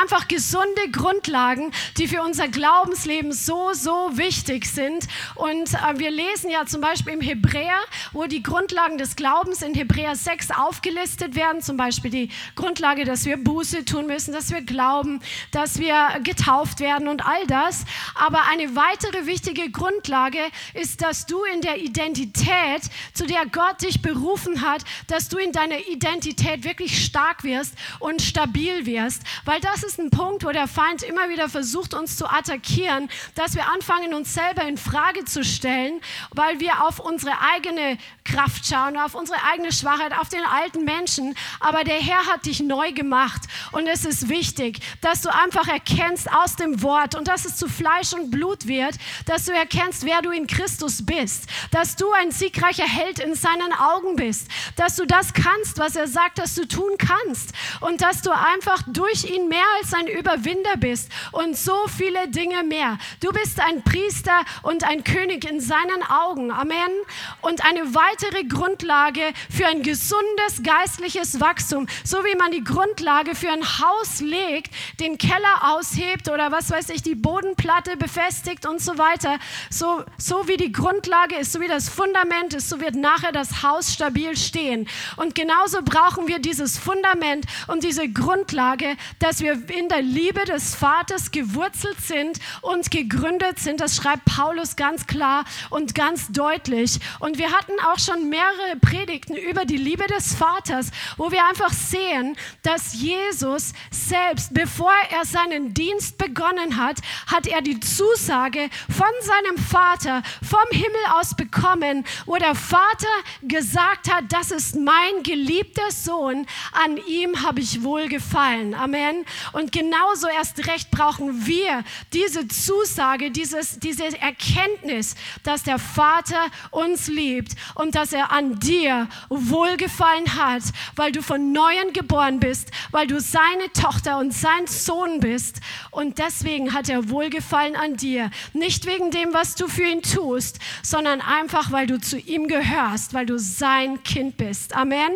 Einfach gesunde Grundlagen, die für unser Glaubensleben so, so wichtig sind. Und äh, wir lesen ja zum Beispiel im Hebräer, wo die Grundlagen des Glaubens in Hebräer 6 aufgelistet werden. Zum Beispiel die Grundlage, dass wir Buße tun müssen, dass wir glauben, dass wir getauft werden und all das. Aber eine weitere wichtige Grundlage ist, dass du in der Identität, zu der Gott dich berufen hat, dass du in deiner Identität wirklich stark wirst und stabil wirst. Weil das ist ein Punkt, wo der Feind immer wieder versucht, uns zu attackieren, dass wir anfangen, uns selber in Frage zu stellen, weil wir auf unsere eigene Kraft schauen, auf unsere eigene Schwachheit, auf den alten Menschen. Aber der Herr hat dich neu gemacht und es ist wichtig, dass du einfach erkennst aus dem Wort und dass es zu Fleisch und Blut wird, dass du erkennst, wer du in Christus bist, dass du ein siegreicher Held in seinen Augen bist, dass du das kannst, was er sagt, dass du tun kannst und dass du einfach durch ihn mehr als ein Überwinder bist und so viele Dinge mehr. Du bist ein Priester und ein König in seinen Augen. Amen. Und eine weitere Grundlage für ein gesundes geistliches Wachstum, so wie man die Grundlage für ein Haus legt, den Keller aushebt oder was weiß ich, die Bodenplatte befestigt und so weiter. So, so wie die Grundlage ist, so wie das Fundament ist, so wird nachher das Haus stabil stehen. Und genauso brauchen wir dieses Fundament und diese Grundlage, dass wir in der Liebe des Vaters gewurzelt sind und gegründet sind. Das schreibt Paulus ganz klar und ganz deutlich. Und wir hatten auch schon mehrere Predigten über die Liebe des Vaters, wo wir einfach sehen, dass Jesus selbst, bevor er seinen Dienst begonnen hat, hat er die Zusage von seinem Vater vom Himmel aus bekommen, wo der Vater gesagt hat, das ist mein geliebter Sohn, an ihm habe ich wohlgefallen. Amen. Und genauso erst recht brauchen wir diese Zusage, dieses, diese Erkenntnis, dass der Vater uns liebt und dass er an dir wohlgefallen hat, weil du von Neuem geboren bist, weil du seine Tochter und sein Sohn bist. Und deswegen hat er wohlgefallen an dir. Nicht wegen dem, was du für ihn tust, sondern einfach, weil du zu ihm gehörst, weil du sein Kind bist. Amen.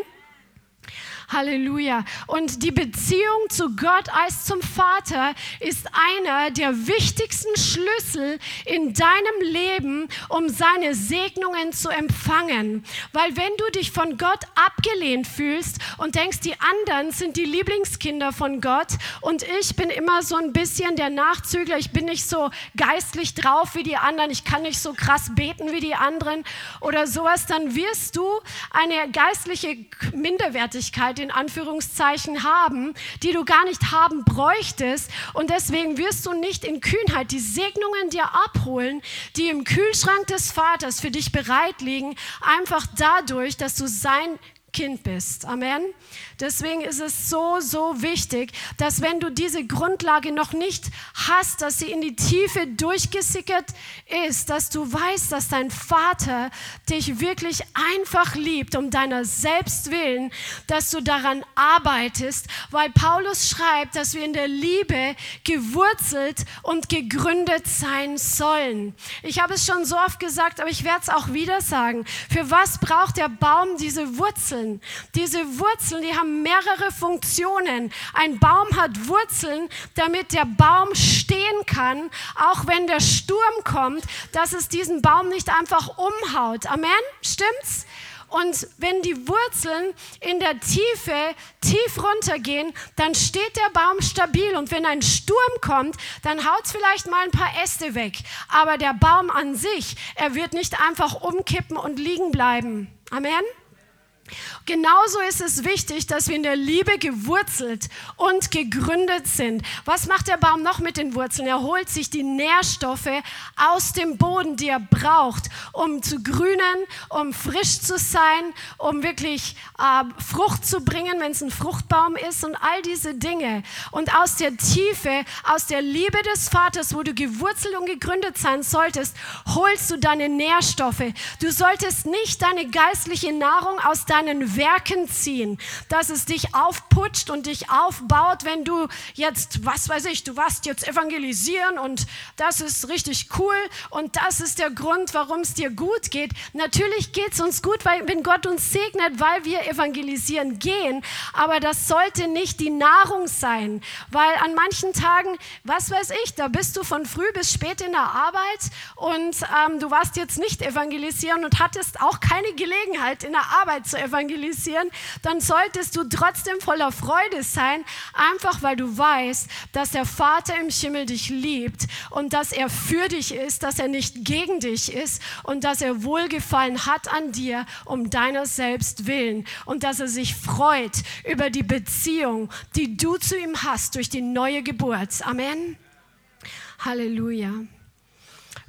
Halleluja. Und die Beziehung zu Gott als zum Vater ist einer der wichtigsten Schlüssel in deinem Leben, um seine Segnungen zu empfangen. Weil wenn du dich von Gott abgelehnt fühlst und denkst, die anderen sind die Lieblingskinder von Gott und ich bin immer so ein bisschen der Nachzügler, ich bin nicht so geistlich drauf wie die anderen, ich kann nicht so krass beten wie die anderen oder sowas, dann wirst du eine geistliche Minderwertigkeit in Anführungszeichen haben, die du gar nicht haben bräuchtest. Und deswegen wirst du nicht in Kühnheit die Segnungen dir abholen, die im Kühlschrank des Vaters für dich bereit liegen, einfach dadurch, dass du sein Kind bist. Amen. Deswegen ist es so, so wichtig, dass wenn du diese Grundlage noch nicht hast, dass sie in die Tiefe durchgesickert ist, dass du weißt, dass dein Vater dich wirklich einfach liebt, um deiner selbst willen, dass du daran arbeitest, weil Paulus schreibt, dass wir in der Liebe gewurzelt und gegründet sein sollen. Ich habe es schon so oft gesagt, aber ich werde es auch wieder sagen. Für was braucht der Baum diese Wurzeln? Diese Wurzeln, die haben mehrere Funktionen. Ein Baum hat Wurzeln, damit der Baum stehen kann, auch wenn der Sturm kommt, dass es diesen Baum nicht einfach umhaut. Amen? Stimmt's? Und wenn die Wurzeln in der Tiefe tief runtergehen, dann steht der Baum stabil. Und wenn ein Sturm kommt, dann haut es vielleicht mal ein paar Äste weg. Aber der Baum an sich, er wird nicht einfach umkippen und liegen bleiben. Amen. Genauso ist es wichtig, dass wir in der Liebe gewurzelt und gegründet sind. Was macht der Baum noch mit den Wurzeln? Er holt sich die Nährstoffe aus dem Boden, die er braucht, um zu grünen, um frisch zu sein, um wirklich äh, Frucht zu bringen, wenn es ein Fruchtbaum ist und all diese Dinge. Und aus der Tiefe, aus der Liebe des Vaters, wo du gewurzelt und gegründet sein solltest, holst du deine Nährstoffe. Du solltest nicht deine geistliche Nahrung aus deinem deinen Werken ziehen, dass es dich aufputscht und dich aufbaut, wenn du jetzt, was weiß ich, du warst jetzt evangelisieren und das ist richtig cool und das ist der Grund, warum es dir gut geht. Natürlich geht es uns gut, weil, wenn Gott uns segnet, weil wir evangelisieren gehen, aber das sollte nicht die Nahrung sein, weil an manchen Tagen, was weiß ich, da bist du von früh bis spät in der Arbeit und ähm, du warst jetzt nicht evangelisieren und hattest auch keine Gelegenheit in der Arbeit zu evangelisieren, dann solltest du trotzdem voller Freude sein, einfach weil du weißt, dass der Vater im Himmel dich liebt und dass er für dich ist, dass er nicht gegen dich ist und dass er Wohlgefallen hat an dir um deiner selbst willen und dass er sich freut über die Beziehung, die du zu ihm hast durch die neue Geburt. Amen. Halleluja.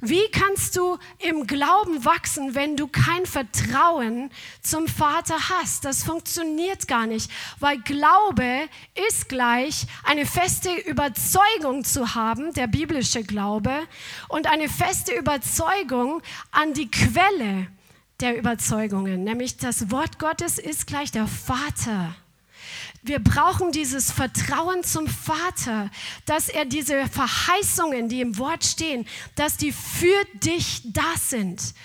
Wie kannst du im Glauben wachsen, wenn du kein Vertrauen zum Vater hast? Das funktioniert gar nicht, weil Glaube ist gleich eine feste Überzeugung zu haben, der biblische Glaube, und eine feste Überzeugung an die Quelle der Überzeugungen, nämlich das Wort Gottes ist gleich der Vater. Wir brauchen dieses Vertrauen zum Vater, dass er diese Verheißungen, die im Wort stehen, dass die für dich da sind.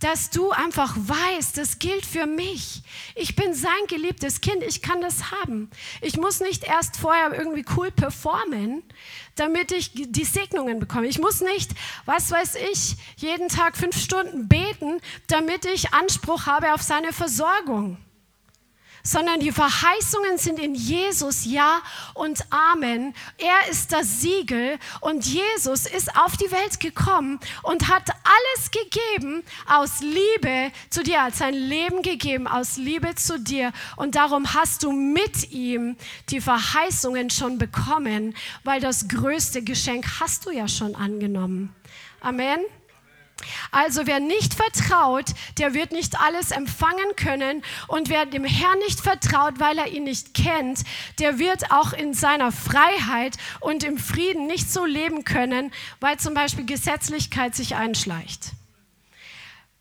Dass du einfach weißt, das gilt für mich. Ich bin sein geliebtes Kind, ich kann das haben. Ich muss nicht erst vorher irgendwie cool performen, damit ich die Segnungen bekomme. Ich muss nicht, was weiß ich, jeden Tag fünf Stunden beten, damit ich Anspruch habe auf seine Versorgung sondern die Verheißungen sind in Jesus Ja und Amen. Er ist das Siegel und Jesus ist auf die Welt gekommen und hat alles gegeben aus Liebe zu dir, hat sein Leben gegeben aus Liebe zu dir und darum hast du mit ihm die Verheißungen schon bekommen, weil das größte Geschenk hast du ja schon angenommen. Amen. Also wer nicht vertraut, der wird nicht alles empfangen können. Und wer dem Herrn nicht vertraut, weil er ihn nicht kennt, der wird auch in seiner Freiheit und im Frieden nicht so leben können, weil zum Beispiel Gesetzlichkeit sich einschleicht.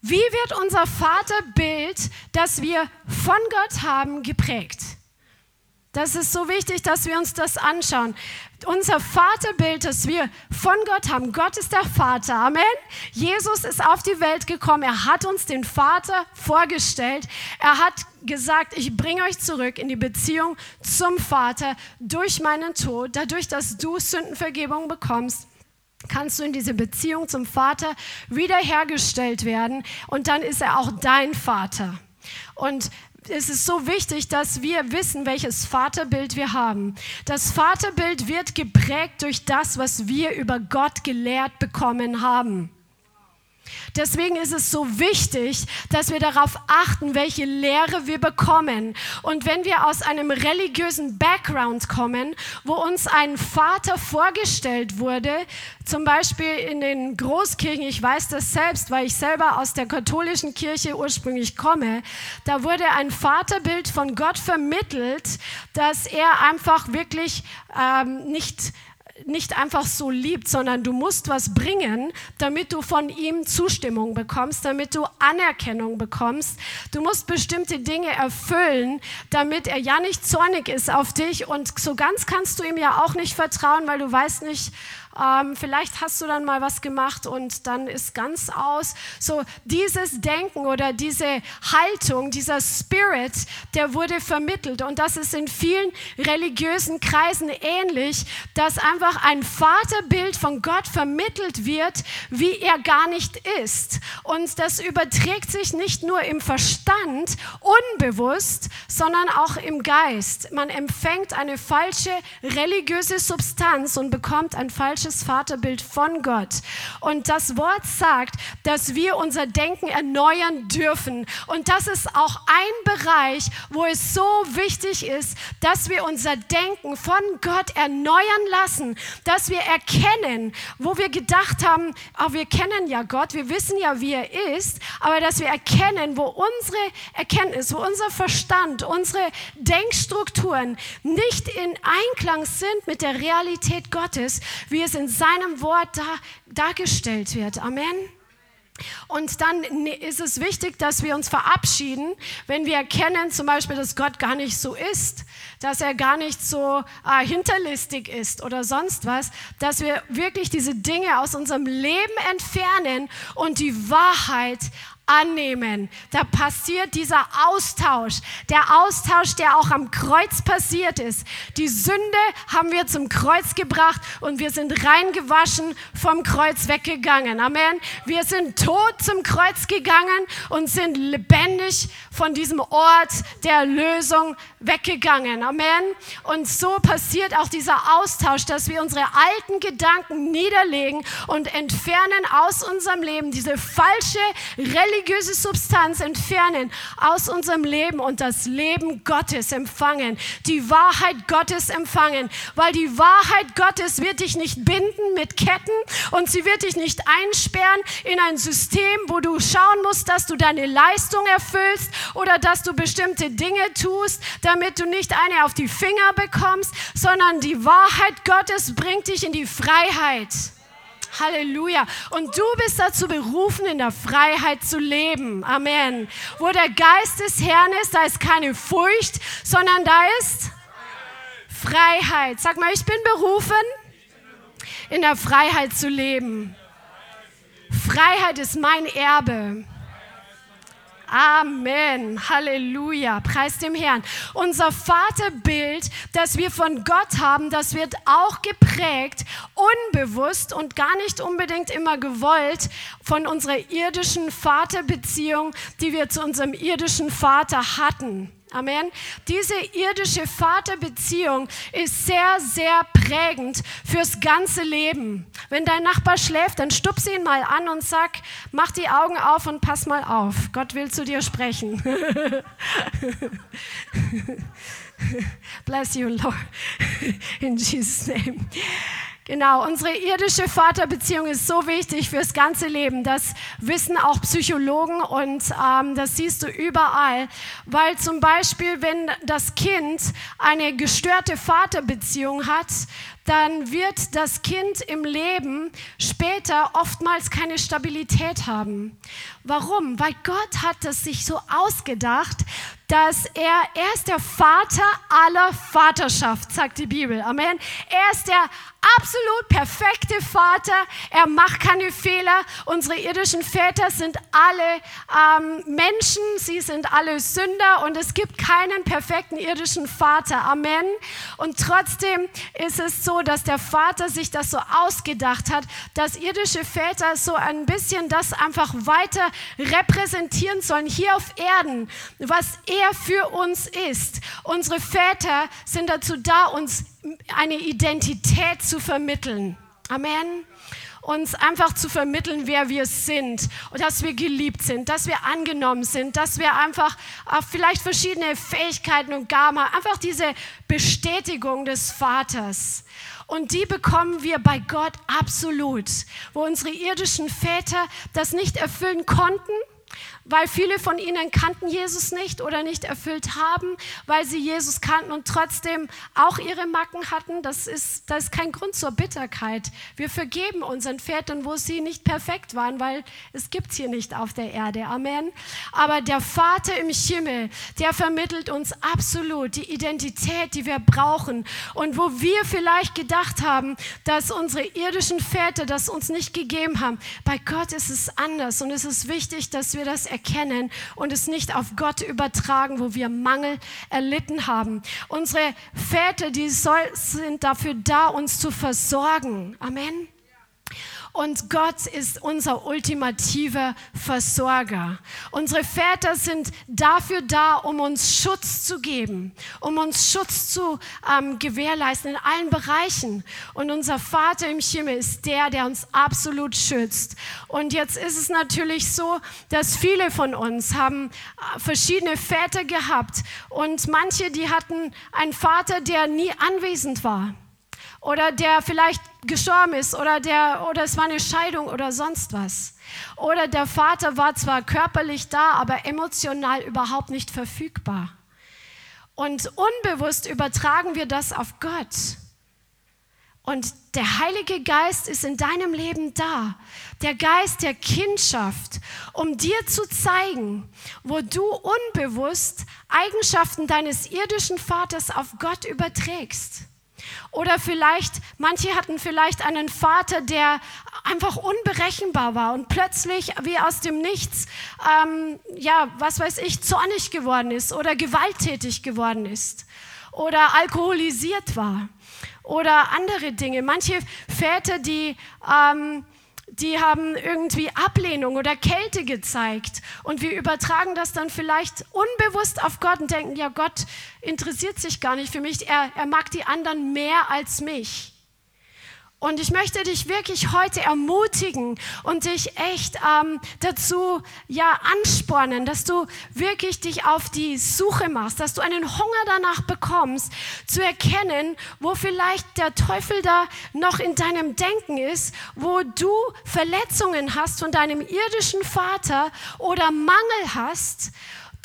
Wie wird unser Vaterbild, das wir von Gott haben, geprägt? Das ist so wichtig, dass wir uns das anschauen. Unser Vaterbild, das wir von Gott haben, Gott ist der Vater. Amen. Jesus ist auf die Welt gekommen. Er hat uns den Vater vorgestellt. Er hat gesagt, ich bringe euch zurück in die Beziehung zum Vater durch meinen Tod. Dadurch, dass du Sündenvergebung bekommst, kannst du in diese Beziehung zum Vater wiederhergestellt werden. Und dann ist er auch dein Vater. Und es ist so wichtig, dass wir wissen, welches Vaterbild wir haben. Das Vaterbild wird geprägt durch das, was wir über Gott gelehrt bekommen haben. Deswegen ist es so wichtig, dass wir darauf achten, welche Lehre wir bekommen. Und wenn wir aus einem religiösen Background kommen, wo uns ein Vater vorgestellt wurde, zum Beispiel in den Großkirchen, ich weiß das selbst, weil ich selber aus der katholischen Kirche ursprünglich komme, da wurde ein Vaterbild von Gott vermittelt, dass er einfach wirklich ähm, nicht nicht einfach so liebt, sondern du musst was bringen, damit du von ihm Zustimmung bekommst, damit du Anerkennung bekommst. Du musst bestimmte Dinge erfüllen, damit er ja nicht zornig ist auf dich und so ganz kannst du ihm ja auch nicht vertrauen, weil du weißt nicht, ähm, vielleicht hast du dann mal was gemacht und dann ist ganz aus. So dieses Denken oder diese Haltung, dieser Spirit, der wurde vermittelt. Und das ist in vielen religiösen Kreisen ähnlich, dass einfach ein Vaterbild von Gott vermittelt wird, wie er gar nicht ist. Und das überträgt sich nicht nur im Verstand, unbewusst, sondern auch im Geist. Man empfängt eine falsche religiöse Substanz und bekommt ein falsches falsches Vaterbild von Gott. Und das Wort sagt, dass wir unser Denken erneuern dürfen. Und das ist auch ein Bereich, wo es so wichtig ist, dass wir unser Denken von Gott erneuern lassen, dass wir erkennen, wo wir gedacht haben, oh, wir kennen ja Gott, wir wissen ja, wie er ist, aber dass wir erkennen, wo unsere Erkenntnis, wo unser Verstand, unsere Denkstrukturen nicht in Einklang sind mit der Realität Gottes, wie es in seinem Wort da, dargestellt wird. Amen. Und dann ist es wichtig, dass wir uns verabschieden, wenn wir erkennen zum Beispiel, dass Gott gar nicht so ist, dass er gar nicht so äh, hinterlistig ist oder sonst was, dass wir wirklich diese Dinge aus unserem Leben entfernen und die Wahrheit annehmen. Da passiert dieser Austausch. Der Austausch, der auch am Kreuz passiert ist. Die Sünde haben wir zum Kreuz gebracht und wir sind reingewaschen vom Kreuz weggegangen. Amen. Wir sind tot zum Kreuz gegangen und sind lebendig von diesem Ort der Lösung weggegangen. Amen. Und so passiert auch dieser Austausch, dass wir unsere alten Gedanken niederlegen und entfernen aus unserem Leben diese falsche Religion religiöse Substanz entfernen aus unserem Leben und das Leben Gottes empfangen, die Wahrheit Gottes empfangen, weil die Wahrheit Gottes wird dich nicht binden mit Ketten und sie wird dich nicht einsperren in ein System, wo du schauen musst, dass du deine Leistung erfüllst oder dass du bestimmte Dinge tust, damit du nicht eine auf die Finger bekommst, sondern die Wahrheit Gottes bringt dich in die Freiheit. Halleluja. Und du bist dazu berufen, in der Freiheit zu leben. Amen. Wo der Geist des Herrn ist, da ist keine Furcht, sondern da ist Freiheit. Sag mal, ich bin berufen, in der Freiheit zu leben. Freiheit ist mein Erbe. Amen. Halleluja. Preis dem Herrn. Unser Vaterbild, das wir von Gott haben, das wird auch geprägt, unbewusst und gar nicht unbedingt immer gewollt von unserer irdischen Vaterbeziehung, die wir zu unserem irdischen Vater hatten. Amen. Diese irdische Vaterbeziehung ist sehr, sehr prägend fürs ganze Leben. Wenn dein Nachbar schläft, dann stupse ihn mal an und sag, mach die Augen auf und pass mal auf. Gott will zu dir sprechen. Bless you, Lord. In Jesus' name. Genau, unsere irdische Vaterbeziehung ist so wichtig fürs ganze Leben. Das wissen auch Psychologen und ähm, das siehst du überall. Weil zum Beispiel, wenn das Kind eine gestörte Vaterbeziehung hat, dann wird das Kind im Leben später oftmals keine Stabilität haben. Warum? Weil Gott hat es sich so ausgedacht, dass er, er ist der Vater aller Vaterschaft, sagt die Bibel. Amen. Er ist der absolut perfekte Vater. Er macht keine Fehler. Unsere irdischen Väter sind alle ähm, Menschen. Sie sind alle Sünder und es gibt keinen perfekten irdischen Vater. Amen. Und trotzdem ist es so, dass der Vater sich das so ausgedacht hat, dass irdische Väter so ein bisschen das einfach weiter repräsentieren sollen hier auf Erden, was er für uns ist. Unsere Väter sind dazu da, uns eine Identität zu vermitteln. Amen uns einfach zu vermitteln, wer wir sind und dass wir geliebt sind, dass wir angenommen sind, dass wir einfach vielleicht verschiedene Fähigkeiten und Gaben einfach diese Bestätigung des Vaters. Und die bekommen wir bei Gott absolut, wo unsere irdischen Väter das nicht erfüllen konnten weil viele von ihnen kannten Jesus nicht oder nicht erfüllt haben, weil sie Jesus kannten und trotzdem auch ihre Macken hatten. Das ist, das ist kein Grund zur Bitterkeit. Wir vergeben unseren Vätern, wo sie nicht perfekt waren, weil es gibt hier nicht auf der Erde. Amen. Aber der Vater im Himmel, der vermittelt uns absolut die Identität, die wir brauchen. Und wo wir vielleicht gedacht haben, dass unsere irdischen Väter das uns nicht gegeben haben, bei Gott ist es anders und es ist wichtig, dass wir das erkennen und es nicht auf Gott übertragen, wo wir Mangel erlitten haben. Unsere Väter, die soll, sind dafür da, uns zu versorgen. Amen. Und Gott ist unser ultimativer Versorger. Unsere Väter sind dafür da, um uns Schutz zu geben, um uns Schutz zu ähm, gewährleisten in allen Bereichen. Und unser Vater im Himmel ist der, der uns absolut schützt. Und jetzt ist es natürlich so, dass viele von uns haben äh, verschiedene Väter gehabt und manche, die hatten einen Vater, der nie anwesend war oder der vielleicht gestorben ist oder, der, oder es war eine Scheidung oder sonst was. Oder der Vater war zwar körperlich da, aber emotional überhaupt nicht Und der Heilige Geist ist in deinem Leben da. Der Geist der Kindschaft, um dir zu zeigen, wo du unbewusst Eigenschaften deines irdischen Vaters auf Gott überträgst. Oder vielleicht, manche hatten vielleicht einen Vater, der einfach unberechenbar war und plötzlich wie aus dem Nichts, ähm, ja, was weiß ich, zornig geworden ist oder gewalttätig geworden ist oder alkoholisiert war oder andere Dinge. Manche Väter, die, ähm, die haben irgendwie Ablehnung oder Kälte gezeigt und wir übertragen das dann vielleicht unbewusst auf Gott und denken, ja, Gott interessiert sich gar nicht für mich, er, er mag die anderen mehr als mich. Und ich möchte dich wirklich heute ermutigen und dich echt ähm, dazu ja anspornen, dass du wirklich dich auf die Suche machst, dass du einen Hunger danach bekommst, zu erkennen, wo vielleicht der Teufel da noch in deinem Denken ist, wo du Verletzungen hast von deinem irdischen Vater oder Mangel hast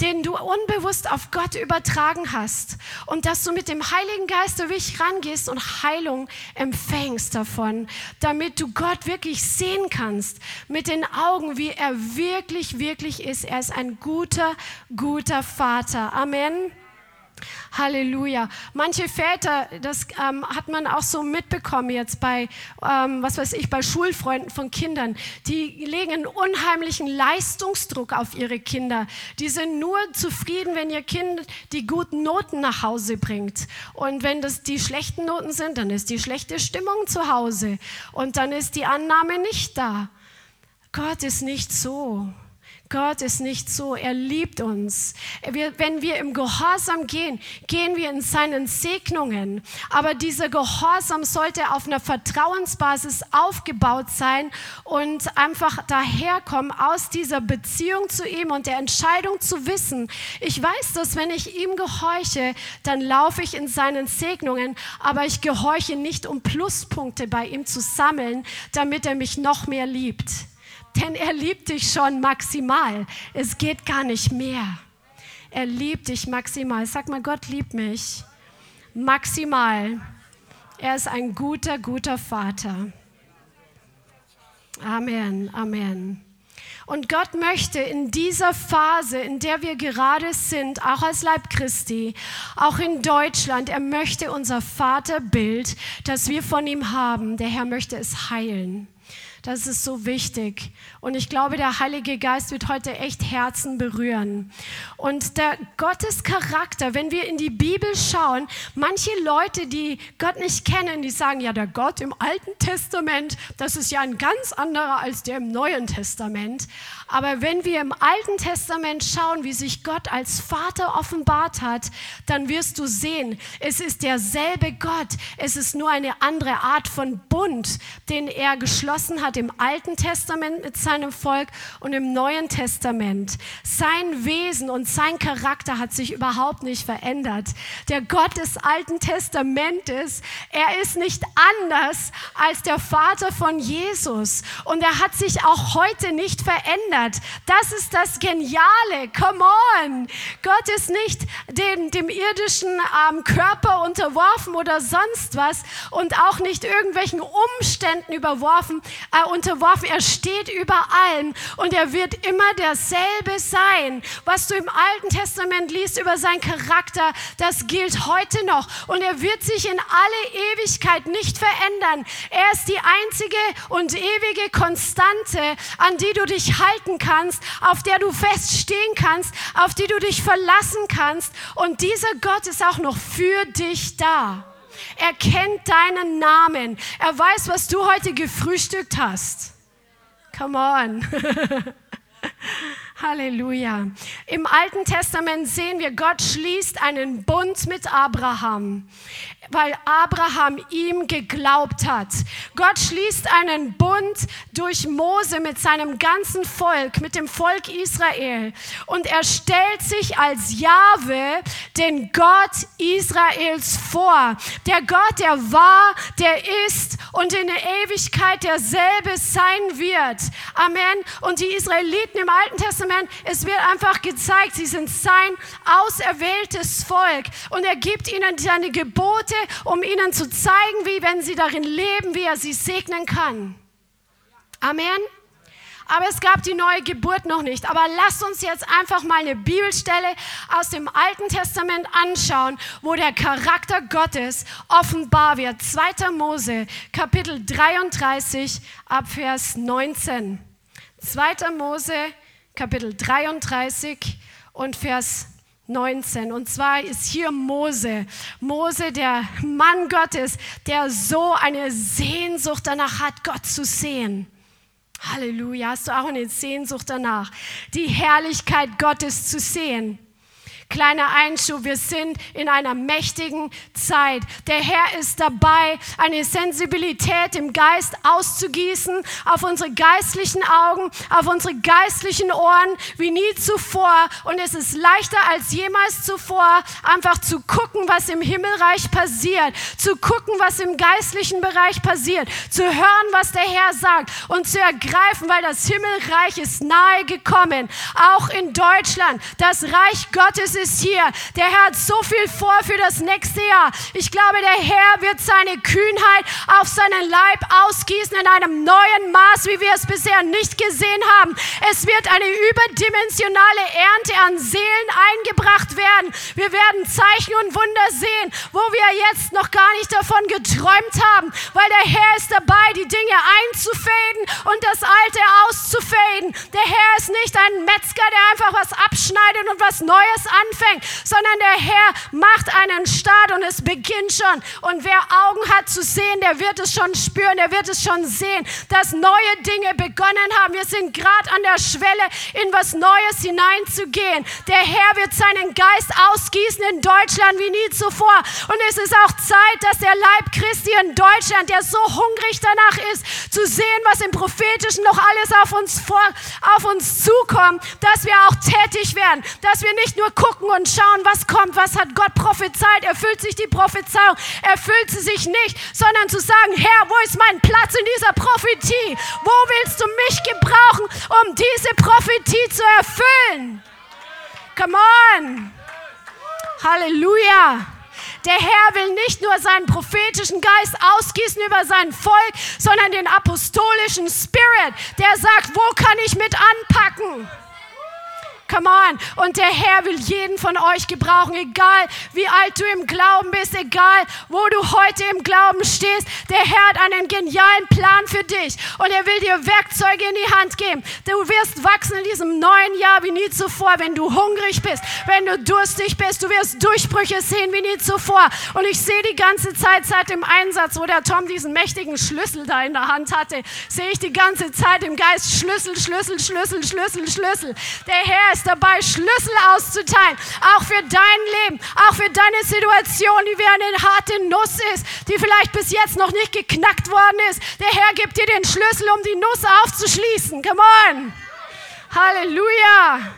den du unbewusst auf Gott übertragen hast. Und dass du mit dem Heiligen Geist wirklich rangehst und Heilung empfängst davon, damit du Gott wirklich sehen kannst mit den Augen, wie er wirklich, wirklich ist. Er ist ein guter, guter Vater. Amen. Halleluja. Manche Väter, das ähm, hat man auch so mitbekommen jetzt bei, ähm, was weiß ich, bei Schulfreunden von Kindern, die legen einen unheimlichen Leistungsdruck auf ihre Kinder. Die sind nur zufrieden, wenn ihr Kind die guten Noten nach Hause bringt. Und wenn das die schlechten Noten sind, dann ist die schlechte Stimmung zu Hause. Und dann ist die Annahme nicht da. Gott ist nicht so. Gott ist nicht so, er liebt uns. Wir, wenn wir im Gehorsam gehen, gehen wir in seinen Segnungen. Aber dieser Gehorsam sollte auf einer Vertrauensbasis aufgebaut sein und einfach daherkommen aus dieser Beziehung zu ihm und der Entscheidung zu wissen, ich weiß, dass wenn ich ihm gehorche, dann laufe ich in seinen Segnungen, aber ich gehorche nicht, um Pluspunkte bei ihm zu sammeln, damit er mich noch mehr liebt denn er liebt dich schon maximal. Es geht gar nicht mehr. Er liebt dich maximal. Sag mal, Gott liebt mich maximal. Er ist ein guter, guter Vater. Amen, Amen. Und Gott möchte in dieser Phase, in der wir gerade sind, auch als Leib Christi, auch in Deutschland, er möchte unser Vaterbild, das wir von ihm haben, der Herr möchte es heilen. Das ist so wichtig. Und ich glaube, der Heilige Geist wird heute echt Herzen berühren. Und der Gottescharakter, wenn wir in die Bibel schauen, manche Leute, die Gott nicht kennen, die sagen, ja, der Gott im Alten Testament, das ist ja ein ganz anderer als der im Neuen Testament. Aber wenn wir im Alten Testament schauen, wie sich Gott als Vater offenbart hat, dann wirst du sehen, es ist derselbe Gott. Es ist nur eine andere Art von Bund, den er geschlossen hat im Alten Testament mit seinem Volk und im Neuen Testament. Sein Wesen und sein Charakter hat sich überhaupt nicht verändert. Der Gott des Alten Testamentes, er ist nicht anders als der Vater von Jesus. Und er hat sich auch heute nicht verändert verändert. Das ist das Geniale. Come on. Gott ist nicht dem, dem irdischen ähm, Körper unterworfen oder sonst was und auch nicht irgendwelchen Umständen überworfen, äh, unterworfen. Er steht über allem und er wird immer derselbe sein. Was du im Alten Testament liest über seinen Charakter, das gilt heute noch und er wird sich in alle Ewigkeit nicht verändern. Er ist die einzige und ewige Konstante, an die du dich halten halten kannst, auf der du feststehen kannst, auf die du dich verlassen kannst. Und dieser Gott ist auch noch für dich da. Er kennt deinen Namen. Er weiß, was du heute gefrühstückt hast. Come on. Halleluja. Im Alten Testament sehen wir, Gott schließt einen Bund mit Abraham weil Abraham ihm geglaubt hat. Gott schließt einen Bund durch Mose mit seinem ganzen Volk, mit dem Volk Israel. Und er stellt sich als Jahwe, den Gott Israels, vor. Der Gott, der war, der ist und in der Ewigkeit derselbe sein wird. Amen. Und die Israeliten im Alten Testament Testament, es wird einfach gezeigt, sie sind sein auserwähltes Volk. Und er gibt ihnen seine Gebote, um ihnen zu zeigen, wie, wenn sie darin leben, wie er sie segnen kann. Amen. Aber es gab die neue Geburt noch nicht. Aber lasst uns jetzt einfach mal eine Bibelstelle aus dem Alten Testament anschauen, wo der Charakter Gottes offenbar wird. 2. Mose, Kapitel 33, ab Vers 19. 2. Mose, Kapitel 33 und Vers 19. Und zwar ist hier Mose. Mose, der Mann Gottes, der so eine Sehnsucht danach hat, Gott zu sehen. Halleluja, hast du auch eine Sehnsucht danach, die Herrlichkeit Gottes zu sehen. Kleiner Einschub, wir sind in einer mächtigen Zeit. Der Herr ist dabei, eine Sensibilität im Geist auszugießen auf unsere geistlichen Augen, auf unsere geistlichen Ohren wie nie zuvor. Und es ist leichter als jemals zuvor, einfach zu gucken, was im Himmelreich passiert, zu gucken, was im geistlichen Bereich passiert, zu hören, was der Herr sagt und zu ergreifen, weil das Himmelreich ist nahe gekommen, auch in Deutschland. Das Reich Gottes ist hier. Der Herr hat so viel vor für das nächste Jahr. Ich glaube, der Herr wird seine Kühnheit auf seinen Leib ausgießen in einem neuen Maß, wie wir es bisher nicht gesehen haben. Es wird eine überdimensionale Ernte an Seelen eingebracht werden. Wir werden Zeichen und Wunder sehen, wo wir jetzt noch gar nicht davon geträumt haben, weil der Herr ist dabei, die Dinge einzufäden und das Alte auszufäden. Der Herr ist nicht ein Metzger, der einfach was abschneidet und was Neues anfängt anfängt, sondern der Herr macht einen Start und es beginnt schon. Und wer Augen hat zu sehen, der wird es schon spüren, der wird es schon sehen, dass neue Dinge begonnen haben. Wir sind gerade an der Schwelle, in was Neues hineinzugehen. Der Herr wird seinen Geist ausgießen in Deutschland wie nie zuvor. Und es ist auch Zeit, dass der Leib Christi in Deutschland, der so hungrig danach ist, zu sehen, was im Prophetischen noch alles auf uns, vor, auf uns zukommt, dass wir auch tätig werden, dass wir nicht nur gucken, gucken und schauen, was kommt, was hat Gott prophezeit, erfüllt sich die Prophezeiung, erfüllt sie sich nicht, sondern zu sagen, Herr, wo ist mein Platz in dieser Prophetie? Wo willst du mich gebrauchen, um diese Prophetie zu erfüllen? Come on! Halleluja! Der Herr will nicht nur seinen prophetischen Geist ausgießen über sein Volk, sondern den apostolischen Spirit, der sagt, wo kann ich mit anpacken? Come on. Und der Herr will jeden von euch gebrauchen, egal wie alt du im Glauben bist, egal wo du heute im Glauben stehst. Der Herr hat einen genialen Plan für dich und er will dir Werkzeuge in die Hand geben. Du wirst wachsen in diesem neuen Jahr wie nie zuvor, wenn du hungrig bist, wenn du durstig bist. Du wirst Durchbrüche sehen wie nie zuvor. Und ich sehe die ganze Zeit seit dem Einsatz, wo der Tom diesen mächtigen Schlüssel da in der Hand hatte, sehe ich die ganze Zeit im Geist Schlüssel, Schlüssel, Schlüssel, Schlüssel, Schlüssel. Der Herr ist dabei, Schlüssel auszuteilen, auch für dein Leben, auch für deine Situation, die wie eine harte Nuss ist, die vielleicht bis jetzt noch nicht geknackt worden ist. Der Herr gibt dir den Schlüssel, um die Nuss aufzuschließen. Come on. Halleluja.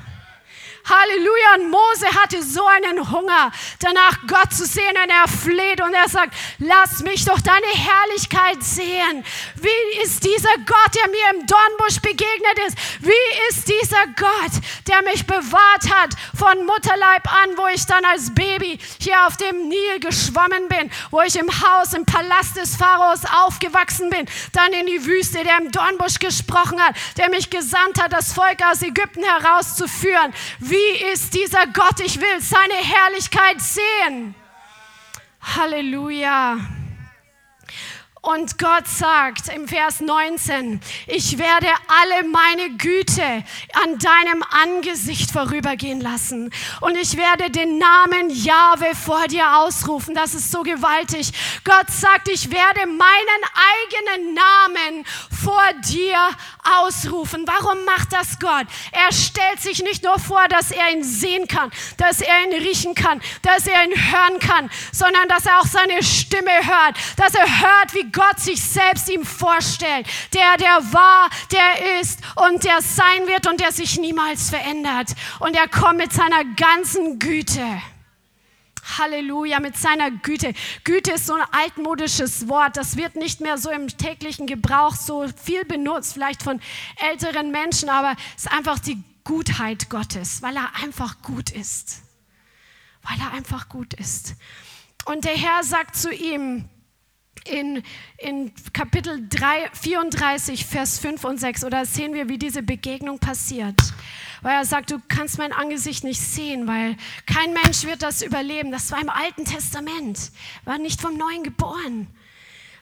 Halleluja. Und Mose hatte so einen Hunger, danach Gott zu sehen. Und er fleht und er sagt, lass mich doch deine Herrlichkeit sehen. Wie ist dieser Gott, der mir im Dornbusch begegnet ist? Wie ist dieser Gott, der mich bewahrt hat von Mutterleib an, wo ich dann als Baby hier auf dem Nil geschwommen bin, wo ich im Haus, im Palast des Pharaos aufgewachsen bin, dann in die Wüste, der im Dornbusch gesprochen hat, der mich gesandt hat, das Volk aus Ägypten herauszuführen. Wie wie ist dieser Gott? Ich will seine Herrlichkeit sehen. Halleluja. Und Gott sagt im Vers 19, ich werde alle meine Güte an deinem Angesicht vorübergehen lassen. Und ich werde den Namen Jahwe vor dir ausrufen. Das ist so gewaltig. Gott sagt, ich werde meinen eigenen Namen vor dir ausrufen. Warum macht das Gott? Er stellt sich nicht nur vor, dass er ihn sehen kann, dass er ihn riechen kann, dass er ihn hören kann, sondern dass er auch seine Stimme hört, dass er hört, Gott sich selbst ihm vorstellt. Der, der war, der ist und der sein wird und der sich niemals verändert. Und er kommt mit seiner ganzen Güte. Halleluja, mit seiner Güte. Güte ist so ein altmodisches Wort. Das wird nicht mehr so im täglichen Gebrauch so viel benutzt, vielleicht von älteren Menschen, aber es ist einfach die Gutheit Gottes, weil er einfach gut ist. Weil er einfach gut ist. Und der Herr sagt zu ihm, in, in Kapitel 3, 34, Vers 5 und 6, oder sehen wir, wie diese Begegnung passiert. Weil er sagt, du kannst mein Angesicht nicht sehen, weil kein Mensch wird das überleben. Das war im Alten Testament, war nicht vom Neuen geboren.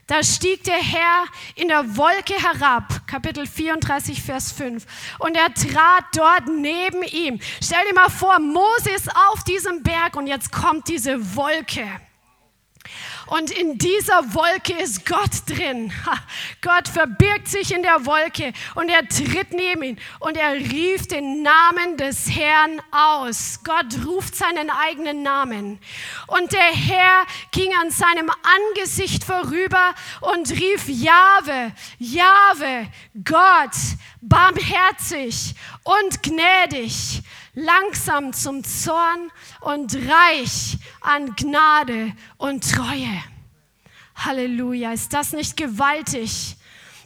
Da stieg der Herr in der Wolke herab, Kapitel 34, Vers 5. Und er trat dort neben ihm. Stell dir mal vor, Moses auf diesem Berg und jetzt kommt diese Wolke. Und in dieser Wolke ist Gott drin. Gott verbirgt sich in der Wolke und er tritt neben ihn und er rief den Namen des Herrn aus. Gott ruft seinen eigenen Namen. Und der Herr ging an seinem Angesicht vorüber und rief Jahwe, Jahwe, Gott, barmherzig und gnädig, langsam zum Zorn und reich an Gnade und Treue. Halleluja, ist das nicht gewaltig?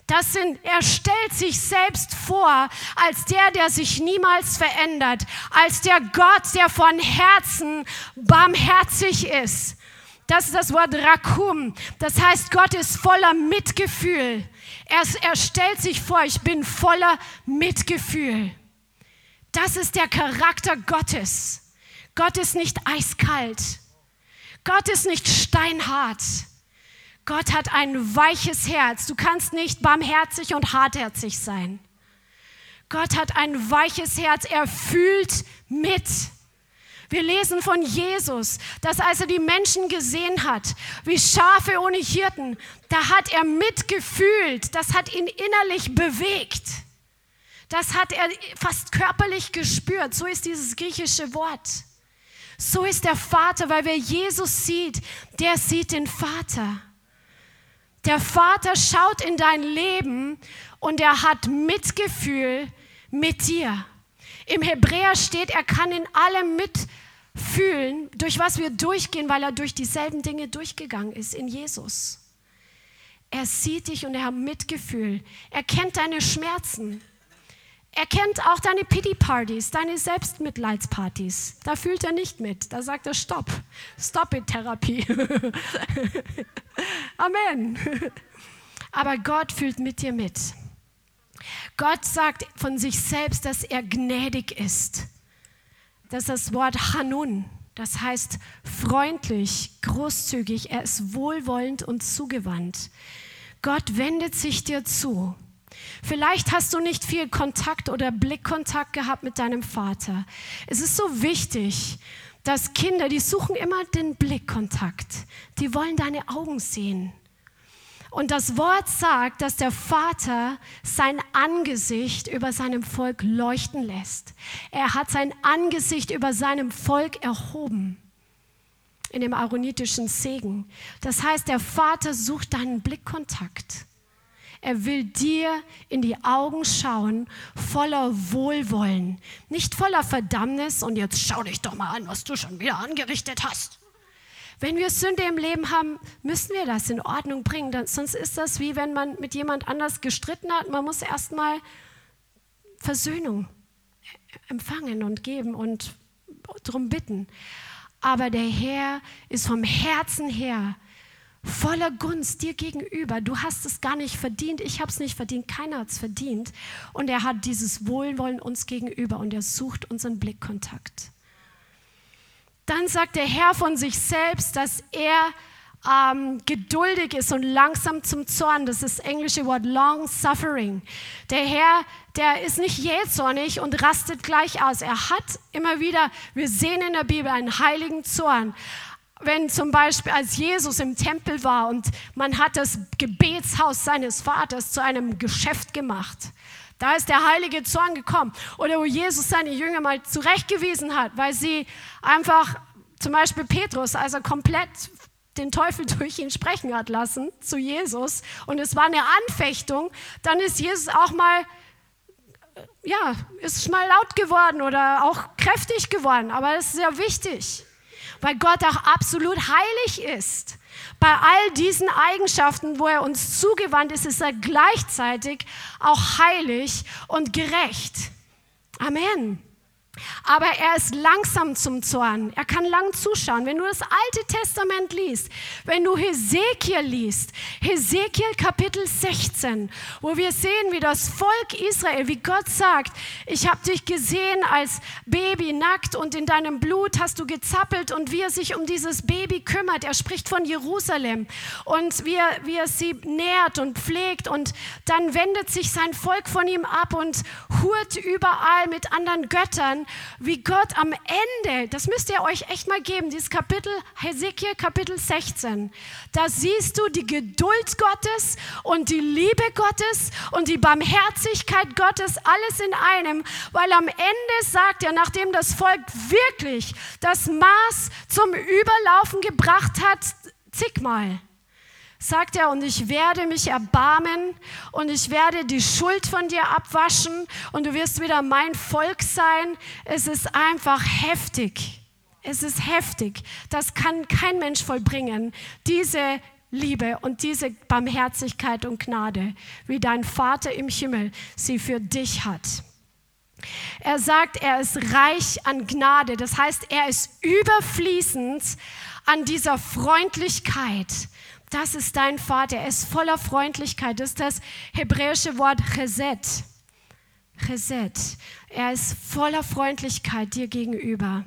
Das sind, er stellt sich selbst vor als der, der sich niemals verändert, als der Gott, der von Herzen barmherzig ist. Das ist das Wort Rakum. Das heißt, Gott ist voller Mitgefühl. Er, er stellt sich vor, ich bin voller Mitgefühl. Das ist der Charakter Gottes. Gott ist nicht eiskalt. Gott ist nicht steinhart. Gott hat ein weiches Herz. Du kannst nicht barmherzig und hartherzig sein. Gott hat ein weiches Herz. Er fühlt mit. Wir lesen von Jesus, dass als er die Menschen gesehen hat, wie Schafe ohne Hirten, da hat er mitgefühlt. Das hat ihn innerlich bewegt. Das hat er fast körperlich gespürt. So ist dieses griechische Wort. So ist der Vater, weil wer Jesus sieht, der sieht den Vater. Der Vater schaut in dein Leben und er hat Mitgefühl mit dir. Im Hebräer steht, er kann in allem mitfühlen, durch was wir durchgehen, weil er durch dieselben Dinge durchgegangen ist in Jesus. Er sieht dich und er hat Mitgefühl. Er kennt deine Schmerzen. Er kennt auch deine Pity-Partys, deine Selbstmitleidspartys. Da fühlt er nicht mit. Da sagt er Stopp. Stop-it-Therapie. Amen. Aber Gott fühlt mit dir mit. Gott sagt von sich selbst, dass er gnädig ist. Das ist das Wort Hanun. Das heißt freundlich, großzügig. Er ist wohlwollend und zugewandt. Gott wendet sich dir zu. Vielleicht hast du nicht viel Kontakt oder Blickkontakt gehabt mit deinem Vater. Es ist so wichtig, dass Kinder, die suchen immer den Blickkontakt. Die wollen deine Augen sehen. Und das Wort sagt, dass der Vater sein Angesicht über seinem Volk leuchten lässt. Er hat sein Angesicht über seinem Volk erhoben in dem aaronitischen Segen. Das heißt, der Vater sucht deinen Blickkontakt. Er will dir in die Augen schauen, voller Wohlwollen, nicht voller Verdammnis und jetzt schau dich doch mal an, was du schon wieder angerichtet hast. Wenn wir Sünde im Leben haben, müssen wir das in Ordnung bringen. Sonst ist das wie wenn man mit jemand anders gestritten hat. Man muss erstmal Versöhnung empfangen und geben und darum bitten. Aber der Herr ist vom Herzen her voller Gunst dir gegenüber. Du hast es gar nicht verdient, ich habe es nicht verdient, keiner hat es verdient. Und er hat dieses Wohlwollen uns gegenüber und er sucht unseren Blickkontakt. Dann sagt der Herr von sich selbst, dass er ähm, geduldig ist und langsam zum Zorn. Das ist das englische Wort long suffering. Der Herr, der ist nicht jähzornig und rastet gleich aus. Er hat immer wieder, wir sehen in der Bibel einen heiligen Zorn wenn zum Beispiel als Jesus im Tempel war und man hat das Gebetshaus seines Vaters zu einem Geschäft gemacht. Da ist der heilige Zorn gekommen. Oder wo Jesus seine Jünger mal zurechtgewiesen hat, weil sie einfach, zum Beispiel Petrus, als er komplett den Teufel durch ihn sprechen hat lassen zu Jesus und es war eine Anfechtung, dann ist Jesus auch mal, ja, ist mal laut geworden oder auch kräftig geworden. Aber das ist sehr wichtig weil Gott auch absolut heilig ist. Bei all diesen Eigenschaften, wo er uns zugewandt ist, ist er gleichzeitig auch heilig und gerecht. Amen. Aber er ist langsam zum Zorn. Er kann lang zuschauen. Wenn du das Alte Testament liest, wenn du Hesekiel liest, Hesekiel Kapitel 16, wo wir sehen, wie das Volk Israel, wie Gott sagt, ich habe dich gesehen als Baby nackt und in deinem Blut hast du gezappelt und wie er sich um dieses Baby kümmert. Er spricht von Jerusalem und wie er, wie er sie nährt und pflegt und dann wendet sich sein Volk von ihm ab und hurt überall mit anderen Göttern wie Gott am Ende, das müsst ihr euch echt mal geben, dieses Kapitel, Hesekiel Kapitel 16, da siehst du die Geduld Gottes und die Liebe Gottes und die Barmherzigkeit Gottes, alles in einem, weil am Ende sagt er, nachdem das Volk wirklich das Maß zum Überlaufen gebracht hat, zigmal, sagt er, und ich werde mich erbarmen und ich werde die Schuld von dir abwaschen und du wirst wieder mein Volk sein. Es ist einfach heftig. Es ist heftig. Das kann kein Mensch vollbringen. Diese Liebe und diese Barmherzigkeit und Gnade, wie dein Vater im Himmel sie für dich hat. Er sagt, er ist reich an Gnade. Das heißt, er ist überfließend an dieser Freundlichkeit das ist dein Vater. Er ist voller Freundlichkeit. Das ist das hebräische Wort Chesed. Chesed. Er ist voller Freundlichkeit dir gegenüber.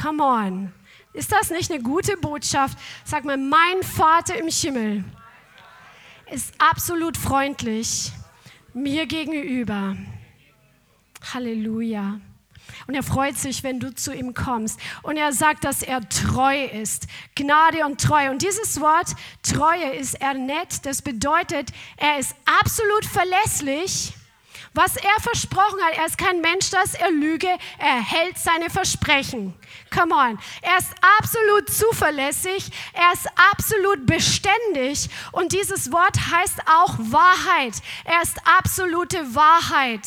Come on. Ist das nicht eine gute Botschaft? Sag mal, mein Vater im Himmel ist absolut freundlich mir gegenüber. Halleluja. Und er freut sich, wenn du zu ihm kommst. Und er sagt, dass er treu ist. Gnade und Treue. Und dieses Wort Treue ist er nett. Das bedeutet, er ist absolut verlässlich. Was er versprochen hat, er ist kein Mensch, dass er lüge, er hält seine Versprechen. Come on. Er ist absolut zuverlässig, er ist absolut beständig und dieses Wort heißt auch Wahrheit. Er ist absolute Wahrheit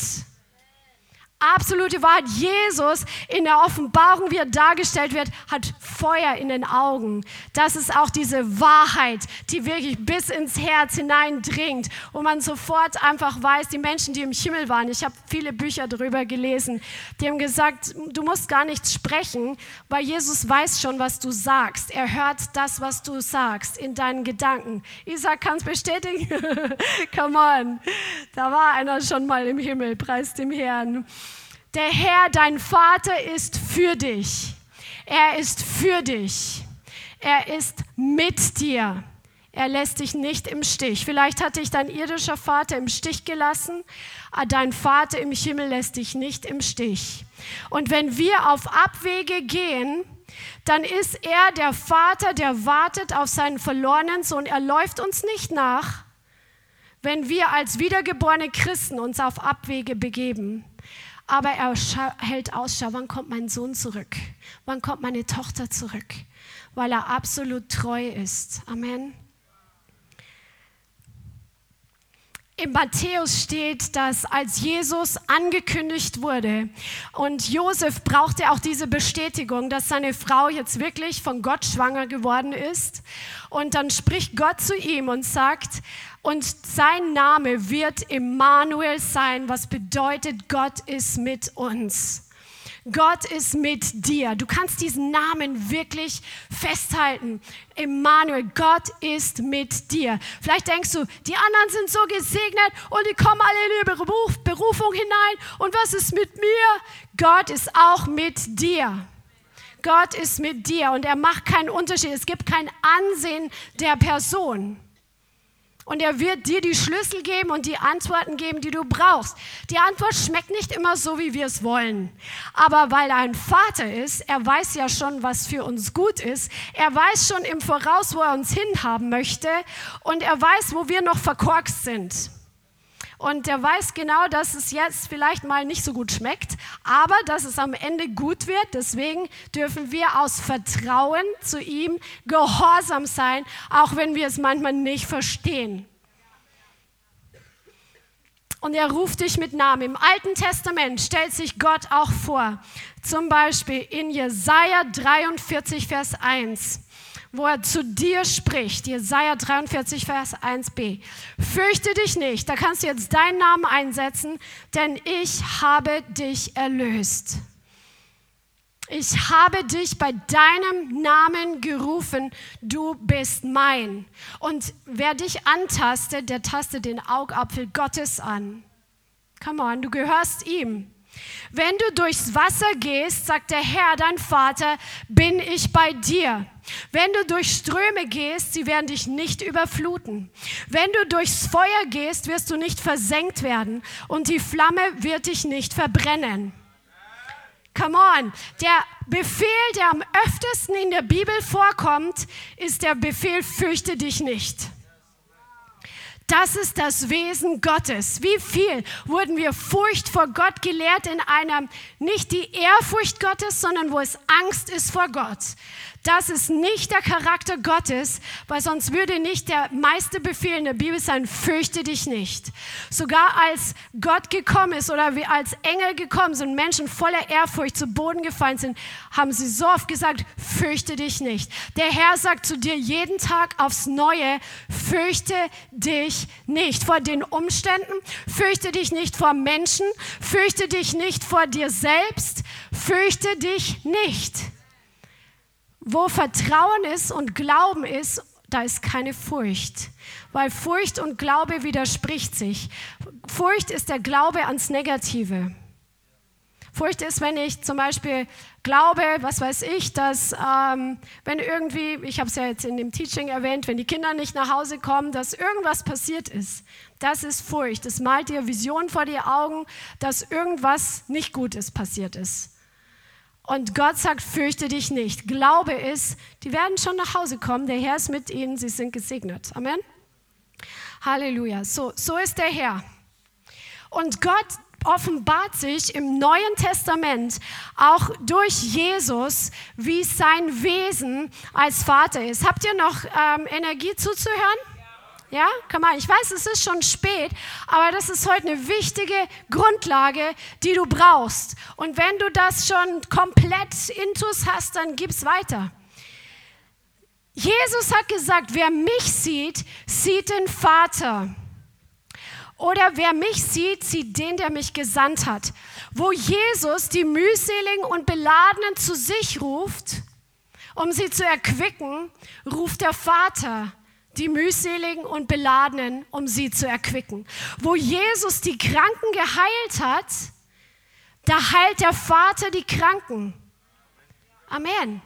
absolute Wahrheit. Jesus in der Offenbarung, wie er dargestellt wird, hat Feuer in den Augen. Das ist auch diese Wahrheit, die wirklich bis ins Herz hineindringt, wo man sofort einfach weiß, die Menschen, die im Himmel waren, ich habe viele Bücher darüber gelesen, die haben gesagt, du musst gar nichts sprechen, weil Jesus weiß schon, was du sagst. Er hört das, was du sagst in deinen Gedanken. Isaac kann es bestätigen. Come on. Da war einer schon mal im Himmel, preis dem Herrn. Der Herr, dein Vater, ist für dich. Er ist für dich. Er ist mit dir. Er lässt dich nicht im Stich. Vielleicht hat dich dein irdischer Vater im Stich gelassen, aber dein Vater im Himmel lässt dich nicht im Stich. Und wenn wir auf Abwege gehen, dann ist er der Vater, der wartet auf seinen verlorenen Sohn. Er läuft uns nicht nach, wenn wir als wiedergeborene Christen uns auf Abwege begeben aber er hält Ausschau, wann kommt mein Sohn zurück? Wann kommt meine Tochter zurück? Weil er absolut treu ist. Amen. Im Matthäus steht, dass als Jesus angekündigt wurde und Josef brauchte auch diese Bestätigung, dass seine Frau jetzt wirklich von Gott schwanger geworden ist. Und dann spricht Gott zu ihm und sagt, und sein Name wird Emmanuel sein, was bedeutet, Gott ist mit uns. Gott ist mit dir. Du kannst diesen Namen wirklich festhalten. Emmanuel, Gott ist mit dir. Vielleicht denkst du, die anderen sind so gesegnet und die kommen alle in ihre Beruf, Berufung hinein. Und was ist mit mir? Gott ist auch mit dir. Gott ist mit dir und er macht keinen Unterschied. Es gibt kein Ansehen der Person. Und er wird dir die Schlüssel geben und die Antworten geben, die du brauchst. Die Antwort schmeckt nicht immer so, wie wir es wollen. Aber weil er ein Vater ist, er weiß ja schon, was für uns gut ist. Er weiß schon im Voraus, wo er uns hinhaben möchte. Und er weiß, wo wir noch verkorkst sind. Und der weiß genau, dass es jetzt vielleicht mal nicht so gut schmeckt, aber dass es am Ende gut wird. Deswegen dürfen wir aus Vertrauen zu ihm gehorsam sein, auch wenn wir es manchmal nicht verstehen. Und er ruft dich mit Namen. Im Alten Testament stellt sich Gott auch vor. Zum Beispiel in Jesaja 43, Vers 1, wo er zu dir spricht. Jesaja 43, Vers 1b. Fürchte dich nicht, da kannst du jetzt deinen Namen einsetzen, denn ich habe dich erlöst. Ich habe dich bei deinem Namen gerufen, du bist mein. Und wer dich antastet, der tastet den Augapfel Gottes an. Come on, du gehörst ihm. Wenn du durchs Wasser gehst, sagt der Herr, dein Vater, bin ich bei dir. Wenn du durch Ströme gehst, sie werden dich nicht überfluten. Wenn du durchs Feuer gehst, wirst du nicht versenkt werden und die Flamme wird dich nicht verbrennen. Come on, der Befehl, der am öftesten in der Bibel vorkommt, ist der Befehl, fürchte dich nicht. Das ist das Wesen Gottes. Wie viel wurden wir Furcht vor Gott gelehrt in einer, nicht die Ehrfurcht Gottes, sondern wo es Angst ist vor Gott. Das ist nicht der Charakter Gottes, weil sonst würde nicht der meiste Befehl in der Bibel sein, fürchte dich nicht. Sogar als Gott gekommen ist oder wie als Engel gekommen sind, Menschen voller Ehrfurcht zu Boden gefallen sind, haben sie so oft gesagt, fürchte dich nicht. Der Herr sagt zu dir jeden Tag aufs Neue, fürchte dich nicht vor den Umständen, fürchte dich nicht vor Menschen, fürchte dich nicht vor dir selbst, fürchte dich nicht. Wo Vertrauen ist und Glauben ist, da ist keine Furcht, weil Furcht und Glaube widerspricht sich. Furcht ist der Glaube ans Negative. Furcht ist, wenn ich zum Beispiel glaube, was weiß ich, dass ähm, wenn irgendwie, ich habe es ja jetzt in dem Teaching erwähnt, wenn die Kinder nicht nach Hause kommen, dass irgendwas passiert ist. Das ist Furcht. Das malt dir Visionen vor die Augen, dass irgendwas nicht Gutes passiert ist. Und Gott sagt, fürchte dich nicht. Glaube ist, die werden schon nach Hause kommen. Der Herr ist mit ihnen. Sie sind gesegnet. Amen. Halleluja. So, so ist der Herr. Und Gott offenbart sich im Neuen Testament auch durch Jesus, wie sein Wesen als Vater ist. Habt ihr noch ähm, Energie zuzuhören? Ja, komm mal, ich weiß, es ist schon spät, aber das ist heute eine wichtige Grundlage, die du brauchst. Und wenn du das schon komplett intus hast, dann gib's weiter. Jesus hat gesagt, wer mich sieht, sieht den Vater. Oder wer mich sieht, sieht den, der mich gesandt hat. Wo Jesus die mühseligen und beladenen zu sich ruft, um sie zu erquicken, ruft der Vater die mühseligen und beladenen, um sie zu erquicken. Wo Jesus die Kranken geheilt hat, da heilt der Vater die Kranken. Amen.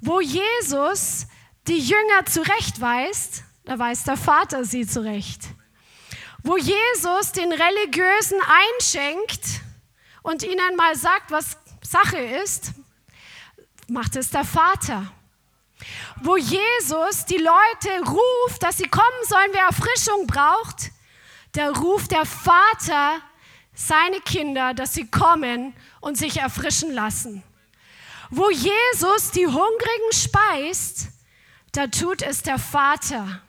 Wo Jesus die Jünger zurechtweist, da weist der Vater sie zurecht. Wo Jesus den Religiösen einschenkt und ihnen mal sagt, was Sache ist, macht es der Vater wo Jesus die Leute ruft, dass sie kommen sollen, wer Erfrischung braucht, da ruft der Vater seine Kinder, dass sie kommen und sich erfrischen lassen. Wo Jesus die Hungrigen speist, da tut es der Vater.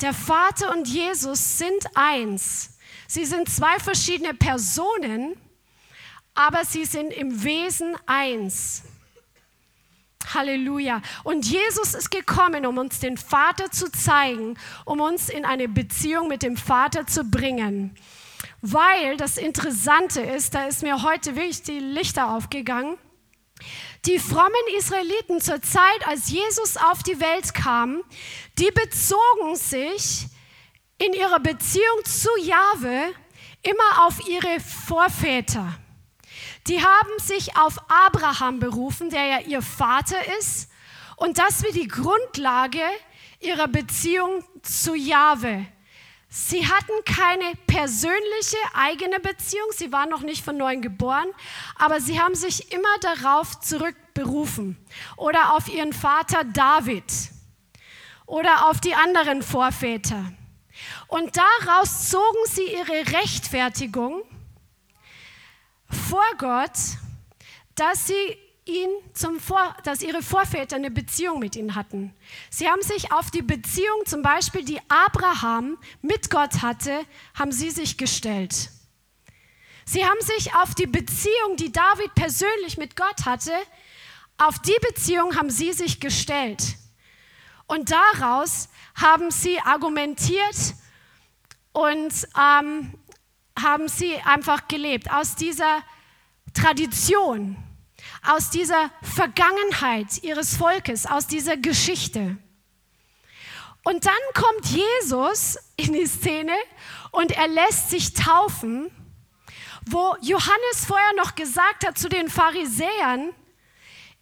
Der Vater und Jesus sind eins. Sie sind zwei verschiedene Personen, aber sie sind im Wesen eins. Halleluja. Und Jesus ist gekommen, um uns den Vater zu zeigen, um uns in eine Beziehung mit dem Vater zu bringen. Weil das Interessante ist, da ist mir heute wirklich die Lichter aufgegangen. Die frommen Israeliten zur Zeit, als Jesus auf die Welt kam, die bezogen sich in ihrer Beziehung zu Jahwe immer auf ihre Vorväter. Die haben sich auf Abraham berufen, der ja ihr Vater ist. Und das wird die Grundlage ihrer Beziehung zu Jahwe. Sie hatten keine persönliche eigene Beziehung, sie waren noch nicht von neuem geboren, aber sie haben sich immer darauf zurückberufen oder auf ihren Vater David oder auf die anderen Vorväter. Und daraus zogen sie ihre Rechtfertigung vor Gott, dass sie ihn zum Vor dass ihre Vorväter eine Beziehung mit ihm hatten. Sie haben sich auf die Beziehung zum Beispiel, die Abraham mit Gott hatte, haben sie sich gestellt. Sie haben sich auf die Beziehung, die David persönlich mit Gott hatte, Auf die Beziehung haben sie sich gestellt. Und daraus haben sie argumentiert und ähm, haben sie einfach gelebt. Aus dieser Tradition, aus dieser Vergangenheit ihres Volkes, aus dieser Geschichte. Und dann kommt Jesus in die Szene und er lässt sich taufen, wo Johannes vorher noch gesagt hat zu den Pharisäern,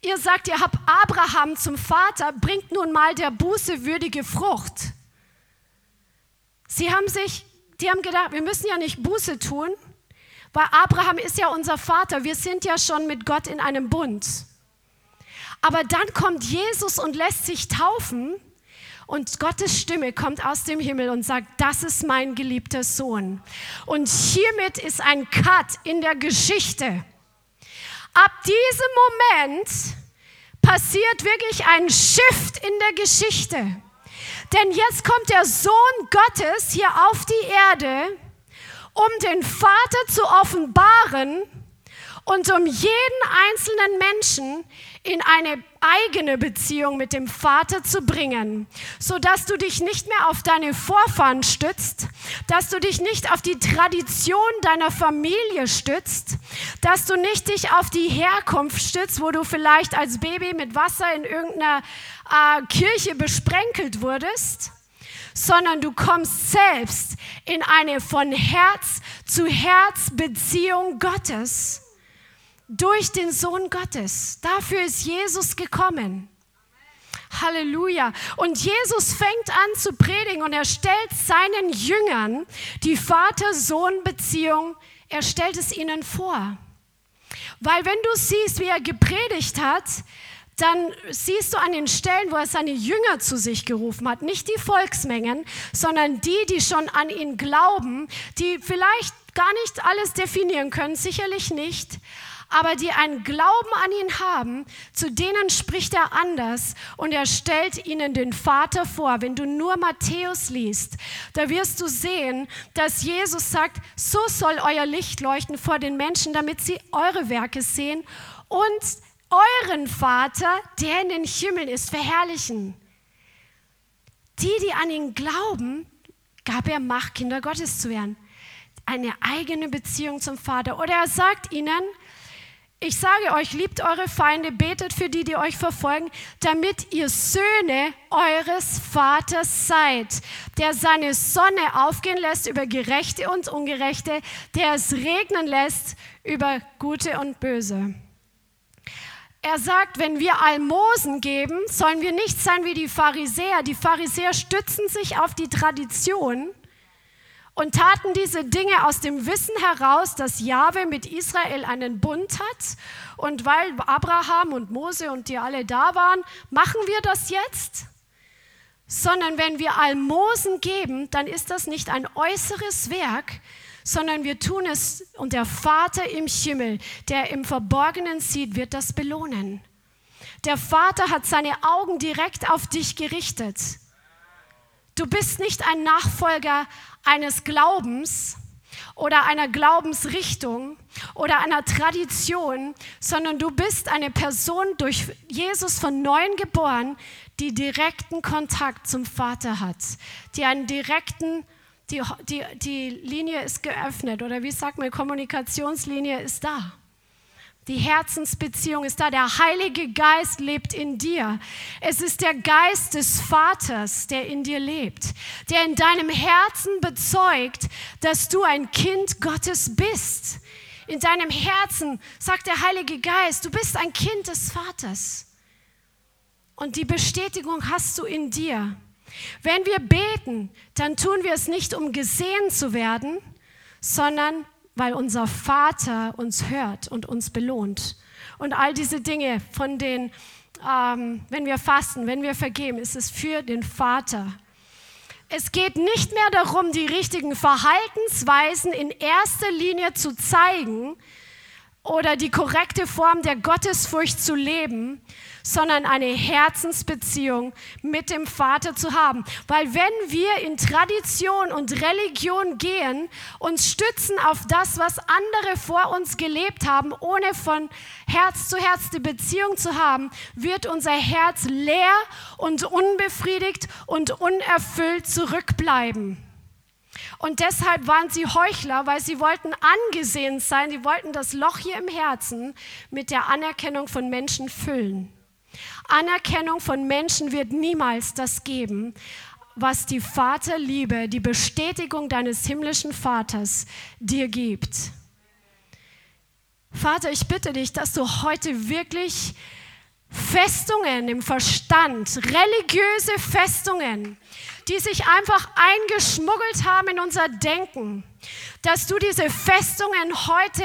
ihr sagt, ihr habt Abraham zum Vater, bringt nun mal der Buße würdige Frucht. Sie haben sich, die haben gedacht, wir müssen ja nicht Buße tun, weil Abraham ist ja unser Vater, wir sind ja schon mit Gott in einem Bund. Aber dann kommt Jesus und lässt sich taufen und Gottes Stimme kommt aus dem Himmel und sagt, das ist mein geliebter Sohn. Und hiermit ist ein Cut in der Geschichte. Ab diesem Moment passiert wirklich ein Shift in der Geschichte. Denn jetzt kommt der Sohn Gottes hier auf die Erde, um den Vater zu offenbaren und um jeden einzelnen Menschen in eine eigene Beziehung mit dem Vater zu bringen, so dass du dich nicht mehr auf deine Vorfahren stützt, dass du dich nicht auf die Tradition deiner Familie stützt, dass du nicht dich auf die Herkunft stützt, wo du vielleicht als Baby mit Wasser in irgendeiner äh, Kirche besprenkelt wurdest, sondern du kommst selbst in eine von Herz zu Herz Beziehung Gottes durch den Sohn Gottes. Dafür ist Jesus gekommen. Halleluja. Und Jesus fängt an zu predigen und er stellt seinen Jüngern die Vater-Sohn-Beziehung, er stellt es ihnen vor. Weil wenn du siehst, wie er gepredigt hat, dann siehst du an den Stellen, wo er seine Jünger zu sich gerufen hat, nicht die Volksmengen, sondern die, die schon an ihn glauben, die vielleicht gar nicht alles definieren können, sicherlich nicht, aber die einen Glauben an ihn haben, zu denen spricht er anders und er stellt ihnen den Vater vor. Wenn du nur Matthäus liest, da wirst du sehen, dass Jesus sagt, so soll euer Licht leuchten vor den Menschen, damit sie eure Werke sehen und euren Vater, der in den Himmeln ist, verherrlichen. Die, die an ihn glauben, gab er Macht, Kinder Gottes zu werden. Eine eigene Beziehung zum Vater. Oder er sagt ihnen, ich sage euch, liebt eure Feinde, betet für die, die euch verfolgen, damit ihr Söhne eures Vaters seid, der seine Sonne aufgehen lässt über Gerechte und Ungerechte, der es regnen lässt über Gute und Böse. Er sagt, wenn wir Almosen geben, sollen wir nicht sein wie die Pharisäer. Die Pharisäer stützen sich auf die Tradition und taten diese Dinge aus dem Wissen heraus, dass Jahwe mit Israel einen Bund hat. Und weil Abraham und Mose und die alle da waren, machen wir das jetzt? Sondern wenn wir Almosen geben, dann ist das nicht ein äußeres Werk, sondern wir tun es und der Vater im Himmel, der im Verborgenen sieht, wird das belohnen. Der Vater hat seine Augen direkt auf dich gerichtet. Du bist nicht ein Nachfolger eines Glaubens oder einer Glaubensrichtung oder einer Tradition, sondern du bist eine Person durch Jesus von neuem geboren, die direkten Kontakt zum Vater hat, die einen direkten, die, die, die Linie ist geöffnet oder wie sagt man, Kommunikationslinie ist da. Die Herzensbeziehung ist da. Der Heilige Geist lebt in dir. Es ist der Geist des Vaters, der in dir lebt, der in deinem Herzen bezeugt, dass du ein Kind Gottes bist. In deinem Herzen sagt der Heilige Geist, du bist ein Kind des Vaters. Und die Bestätigung hast du in dir. Wenn wir beten, dann tun wir es nicht, um gesehen zu werden, sondern weil unser Vater uns hört und uns belohnt. Und all diese Dinge, von denen, ähm, wenn wir fasten, wenn wir vergeben, ist es für den Vater. Es geht nicht mehr darum, die richtigen Verhaltensweisen in erster Linie zu zeigen oder die korrekte Form der Gottesfurcht zu leben, sondern eine Herzensbeziehung mit dem Vater zu haben. Weil wenn wir in Tradition und Religion gehen, uns stützen auf das, was andere vor uns gelebt haben, ohne von Herz zu Herz die Beziehung zu haben, wird unser Herz leer und unbefriedigt und unerfüllt zurückbleiben. Und deshalb waren sie Heuchler, weil sie wollten angesehen sein, sie wollten das Loch hier im Herzen mit der Anerkennung von Menschen füllen. Anerkennung von Menschen wird niemals das geben, was die Vaterliebe, die Bestätigung deines himmlischen Vaters dir gibt. Vater, ich bitte dich, dass du heute wirklich Festungen im Verstand, religiöse Festungen, die sich einfach eingeschmuggelt haben in unser Denken, dass du diese Festungen heute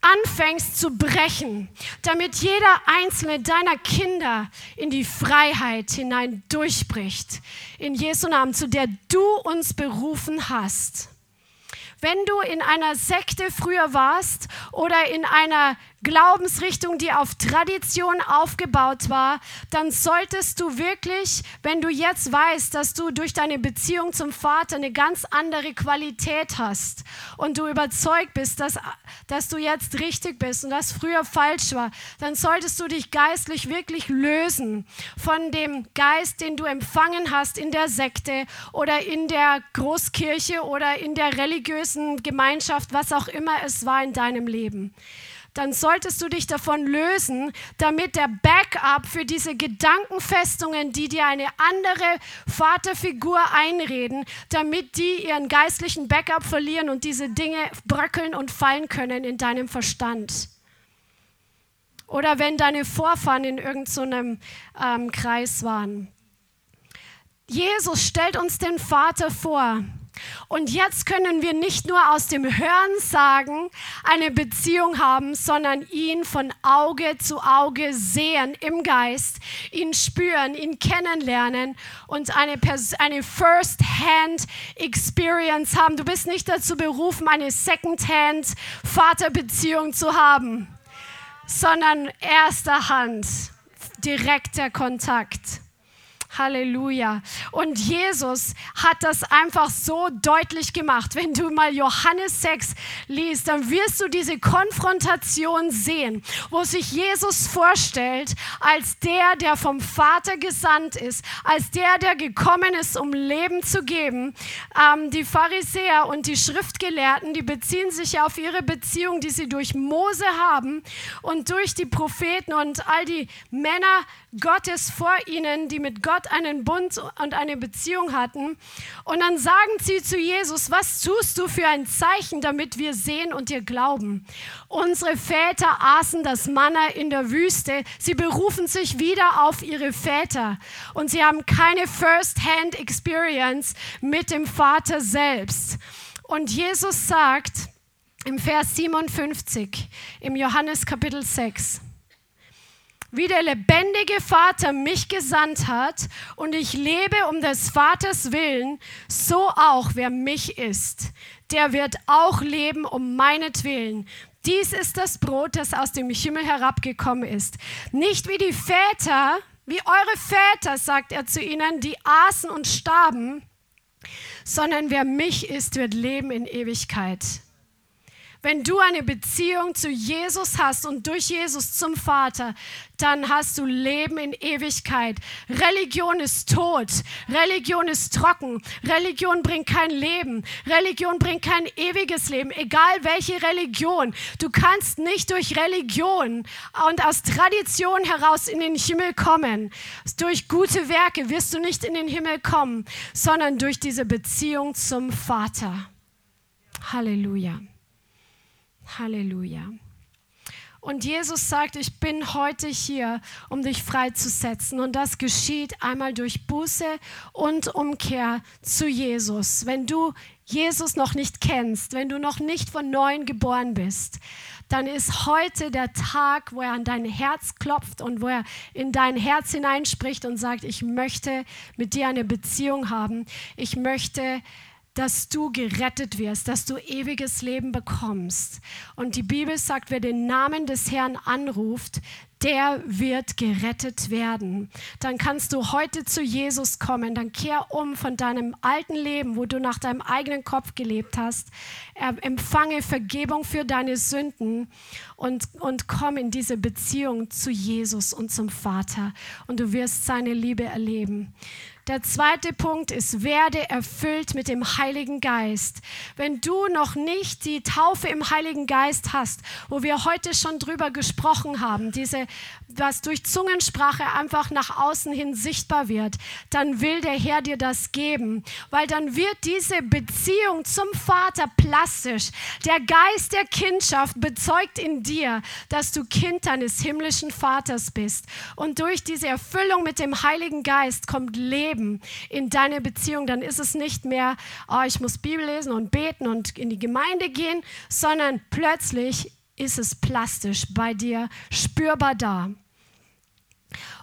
anfängst zu brechen, damit jeder einzelne deiner Kinder in die Freiheit hinein durchbricht. In Jesu Namen, zu der du uns berufen hast. Wenn du in einer Sekte früher warst oder in einer Glaubensrichtung, die auf Tradition aufgebaut war, dann solltest du wirklich, wenn du jetzt weißt, dass du durch deine Beziehung zum Vater eine ganz andere Qualität hast und du überzeugt bist, dass, dass du jetzt richtig bist und das früher falsch war, dann solltest du dich geistlich wirklich lösen von dem Geist, den du empfangen hast in der Sekte oder in der Großkirche oder in der religiösen Gemeinschaft, was auch immer es war in deinem Leben dann solltest du dich davon lösen, damit der Backup für diese Gedankenfestungen, die dir eine andere Vaterfigur einreden, damit die ihren geistlichen Backup verlieren und diese Dinge bröckeln und fallen können in deinem Verstand. Oder wenn deine Vorfahren in irgendeinem so ähm, Kreis waren. Jesus stellt uns den Vater vor und jetzt können wir nicht nur aus dem Hören sagen, eine Beziehung haben, sondern ihn von Auge zu Auge sehen im Geist, ihn spüren, ihn kennenlernen und eine, eine First-Hand-Experience haben. Du bist nicht dazu berufen, eine Second-Hand-Vaterbeziehung zu haben, sondern erster Hand, direkter Kontakt. Halleluja. Und Jesus hat das einfach so deutlich gemacht. Wenn du mal Johannes 6 liest, dann wirst du diese Konfrontation sehen, wo sich Jesus vorstellt als der, der vom Vater gesandt ist, als der, der gekommen ist, um Leben zu geben. Ähm, die Pharisäer und die Schriftgelehrten, die beziehen sich auf ihre Beziehung, die sie durch Mose haben und durch die Propheten und all die Männer Gottes vor ihnen, die mit Gott einen Bund und eine Beziehung hatten. Und dann sagen sie zu Jesus, was tust du für ein Zeichen, damit wir sehen und dir glauben? Unsere Väter aßen das Manna in der Wüste. Sie berufen sich wieder auf ihre Väter und sie haben keine First-Hand-Experience mit dem Vater selbst. Und Jesus sagt im Vers 57 im Johannes Kapitel 6, wie der lebendige Vater mich gesandt hat und ich lebe um des Vaters willen, so auch wer mich ist, der wird auch leben um meinetwillen. Dies ist das Brot, das aus dem Himmel herabgekommen ist. Nicht wie die Väter, wie eure Väter, sagt er zu ihnen, die aßen und starben, sondern wer mich ist, wird leben in Ewigkeit. Wenn du eine Beziehung zu Jesus hast und durch Jesus zum Vater, dann hast du Leben in Ewigkeit. Religion ist tot. Religion ist trocken. Religion bringt kein Leben. Religion bringt kein ewiges Leben. Egal welche Religion. Du kannst nicht durch Religion und aus Tradition heraus in den Himmel kommen. Durch gute Werke wirst du nicht in den Himmel kommen, sondern durch diese Beziehung zum Vater. Halleluja. Halleluja. Und Jesus sagt, ich bin heute hier, um dich freizusetzen. Und das geschieht einmal durch Buße und Umkehr zu Jesus. Wenn du Jesus noch nicht kennst, wenn du noch nicht von neuem geboren bist, dann ist heute der Tag, wo er an dein Herz klopft und wo er in dein Herz hineinspricht und sagt, ich möchte mit dir eine Beziehung haben. Ich möchte dass du gerettet wirst, dass du ewiges Leben bekommst. Und die Bibel sagt, wer den Namen des Herrn anruft, der wird gerettet werden. Dann kannst du heute zu Jesus kommen, dann kehr um von deinem alten Leben, wo du nach deinem eigenen Kopf gelebt hast, empfange Vergebung für deine Sünden und, und komm in diese Beziehung zu Jesus und zum Vater und du wirst seine Liebe erleben. Der zweite Punkt ist, werde erfüllt mit dem Heiligen Geist. Wenn du noch nicht die Taufe im Heiligen Geist hast, wo wir heute schon drüber gesprochen haben, diese, was durch Zungensprache einfach nach außen hin sichtbar wird, dann will der Herr dir das geben, weil dann wird diese Beziehung zum Vater plastisch. Der Geist der Kindschaft bezeugt in dir, dass du Kind deines himmlischen Vaters bist. Und durch diese Erfüllung mit dem Heiligen Geist kommt Leben Leben, in deine Beziehung, dann ist es nicht mehr, oh, ich muss Bibel lesen und beten und in die Gemeinde gehen, sondern plötzlich ist es plastisch bei dir spürbar da.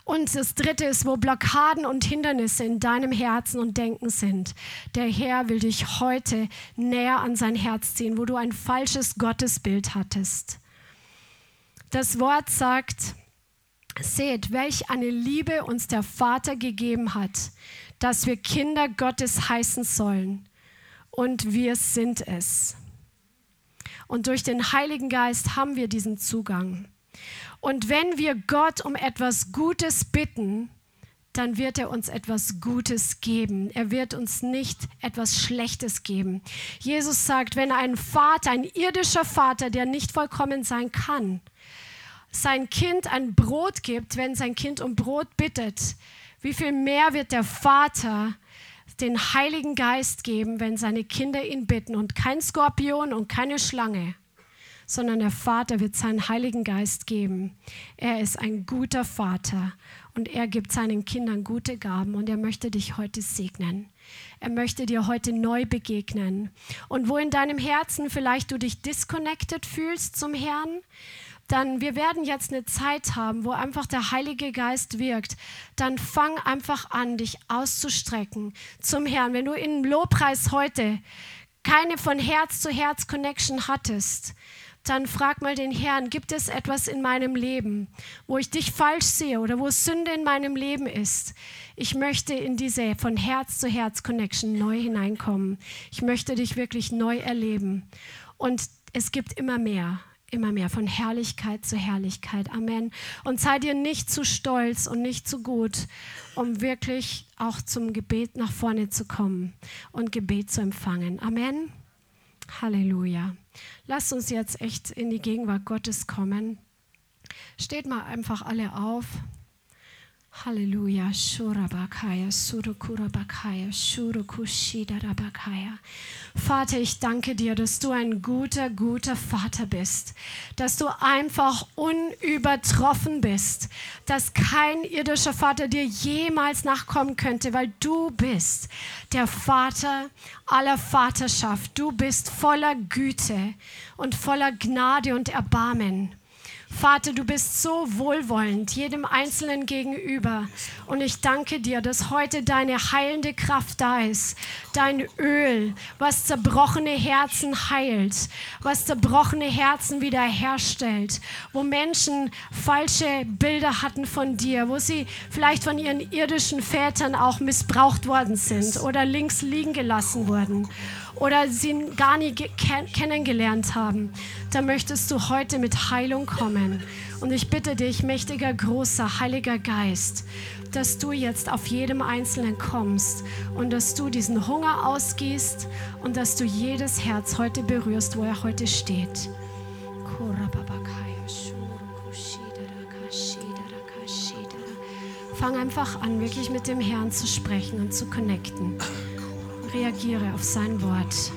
Und das Dritte ist, wo Blockaden und Hindernisse in deinem Herzen und Denken sind. Der Herr will dich heute näher an sein Herz ziehen, wo du ein falsches Gottesbild hattest. Das Wort sagt, Seht, welch eine Liebe uns der Vater gegeben hat, dass wir Kinder Gottes heißen sollen. Und wir sind es. Und durch den Heiligen Geist haben wir diesen Zugang. Und wenn wir Gott um etwas Gutes bitten, dann wird er uns etwas Gutes geben. Er wird uns nicht etwas Schlechtes geben. Jesus sagt, wenn ein Vater, ein irdischer Vater, der nicht vollkommen sein kann, sein Kind ein Brot gibt, wenn sein Kind um Brot bittet, wie viel mehr wird der Vater den Heiligen Geist geben, wenn seine Kinder ihn bitten und kein Skorpion und keine Schlange, sondern der Vater wird seinen Heiligen Geist geben. Er ist ein guter Vater und er gibt seinen Kindern gute Gaben und er möchte dich heute segnen. Er möchte dir heute neu begegnen. Und wo in deinem Herzen vielleicht du dich disconnected fühlst zum Herrn, dann wir werden jetzt eine Zeit haben, wo einfach der Heilige Geist wirkt, dann fang einfach an, dich auszustrecken zum Herrn. Wenn du in Lobpreis heute keine von Herz zu Herz Connection hattest, dann frag mal den Herrn, gibt es etwas in meinem Leben, wo ich dich falsch sehe oder wo Sünde in meinem Leben ist? Ich möchte in diese von Herz zu Herz Connection neu hineinkommen. Ich möchte dich wirklich neu erleben. Und es gibt immer mehr immer mehr von Herrlichkeit zu Herrlichkeit. Amen. Und sei dir nicht zu stolz und nicht zu gut, um wirklich auch zum Gebet nach vorne zu kommen und Gebet zu empfangen. Amen. Halleluja. Lass uns jetzt echt in die Gegenwart Gottes kommen. Steht mal einfach alle auf. Halleluja. Shurabakaya, Surukurabakaya, Shurukushidarabakaya. Vater, ich danke dir, dass du ein guter, guter Vater bist, dass du einfach unübertroffen bist, dass kein irdischer Vater dir jemals nachkommen könnte, weil du bist der Vater aller Vaterschaft. Du bist voller Güte und voller Gnade und Erbarmen. Vater, du bist so wohlwollend jedem Einzelnen gegenüber. Und ich danke dir, dass heute deine heilende Kraft da ist. Dein Öl, was zerbrochene Herzen heilt, was zerbrochene Herzen wiederherstellt, wo Menschen falsche Bilder hatten von dir, wo sie vielleicht von ihren irdischen Vätern auch missbraucht worden sind oder links liegen gelassen wurden oder sie gar nie kennengelernt haben, dann möchtest du heute mit Heilung kommen. Und ich bitte dich, mächtiger, großer, heiliger Geist, dass du jetzt auf jedem Einzelnen kommst und dass du diesen Hunger ausgießt und dass du jedes Herz heute berührst, wo er heute steht. Fang einfach an, wirklich mit dem Herrn zu sprechen und zu connecten reagiere auf sein Wort.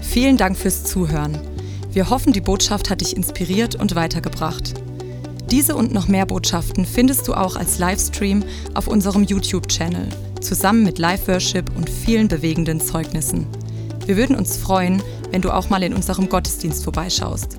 Vielen Dank fürs Zuhören. Wir hoffen, die Botschaft hat dich inspiriert und weitergebracht. Diese und noch mehr Botschaften findest du auch als Livestream auf unserem YouTube-Channel, zusammen mit Live-Worship und vielen bewegenden Zeugnissen. Wir würden uns freuen, wenn du auch mal in unserem Gottesdienst vorbeischaust.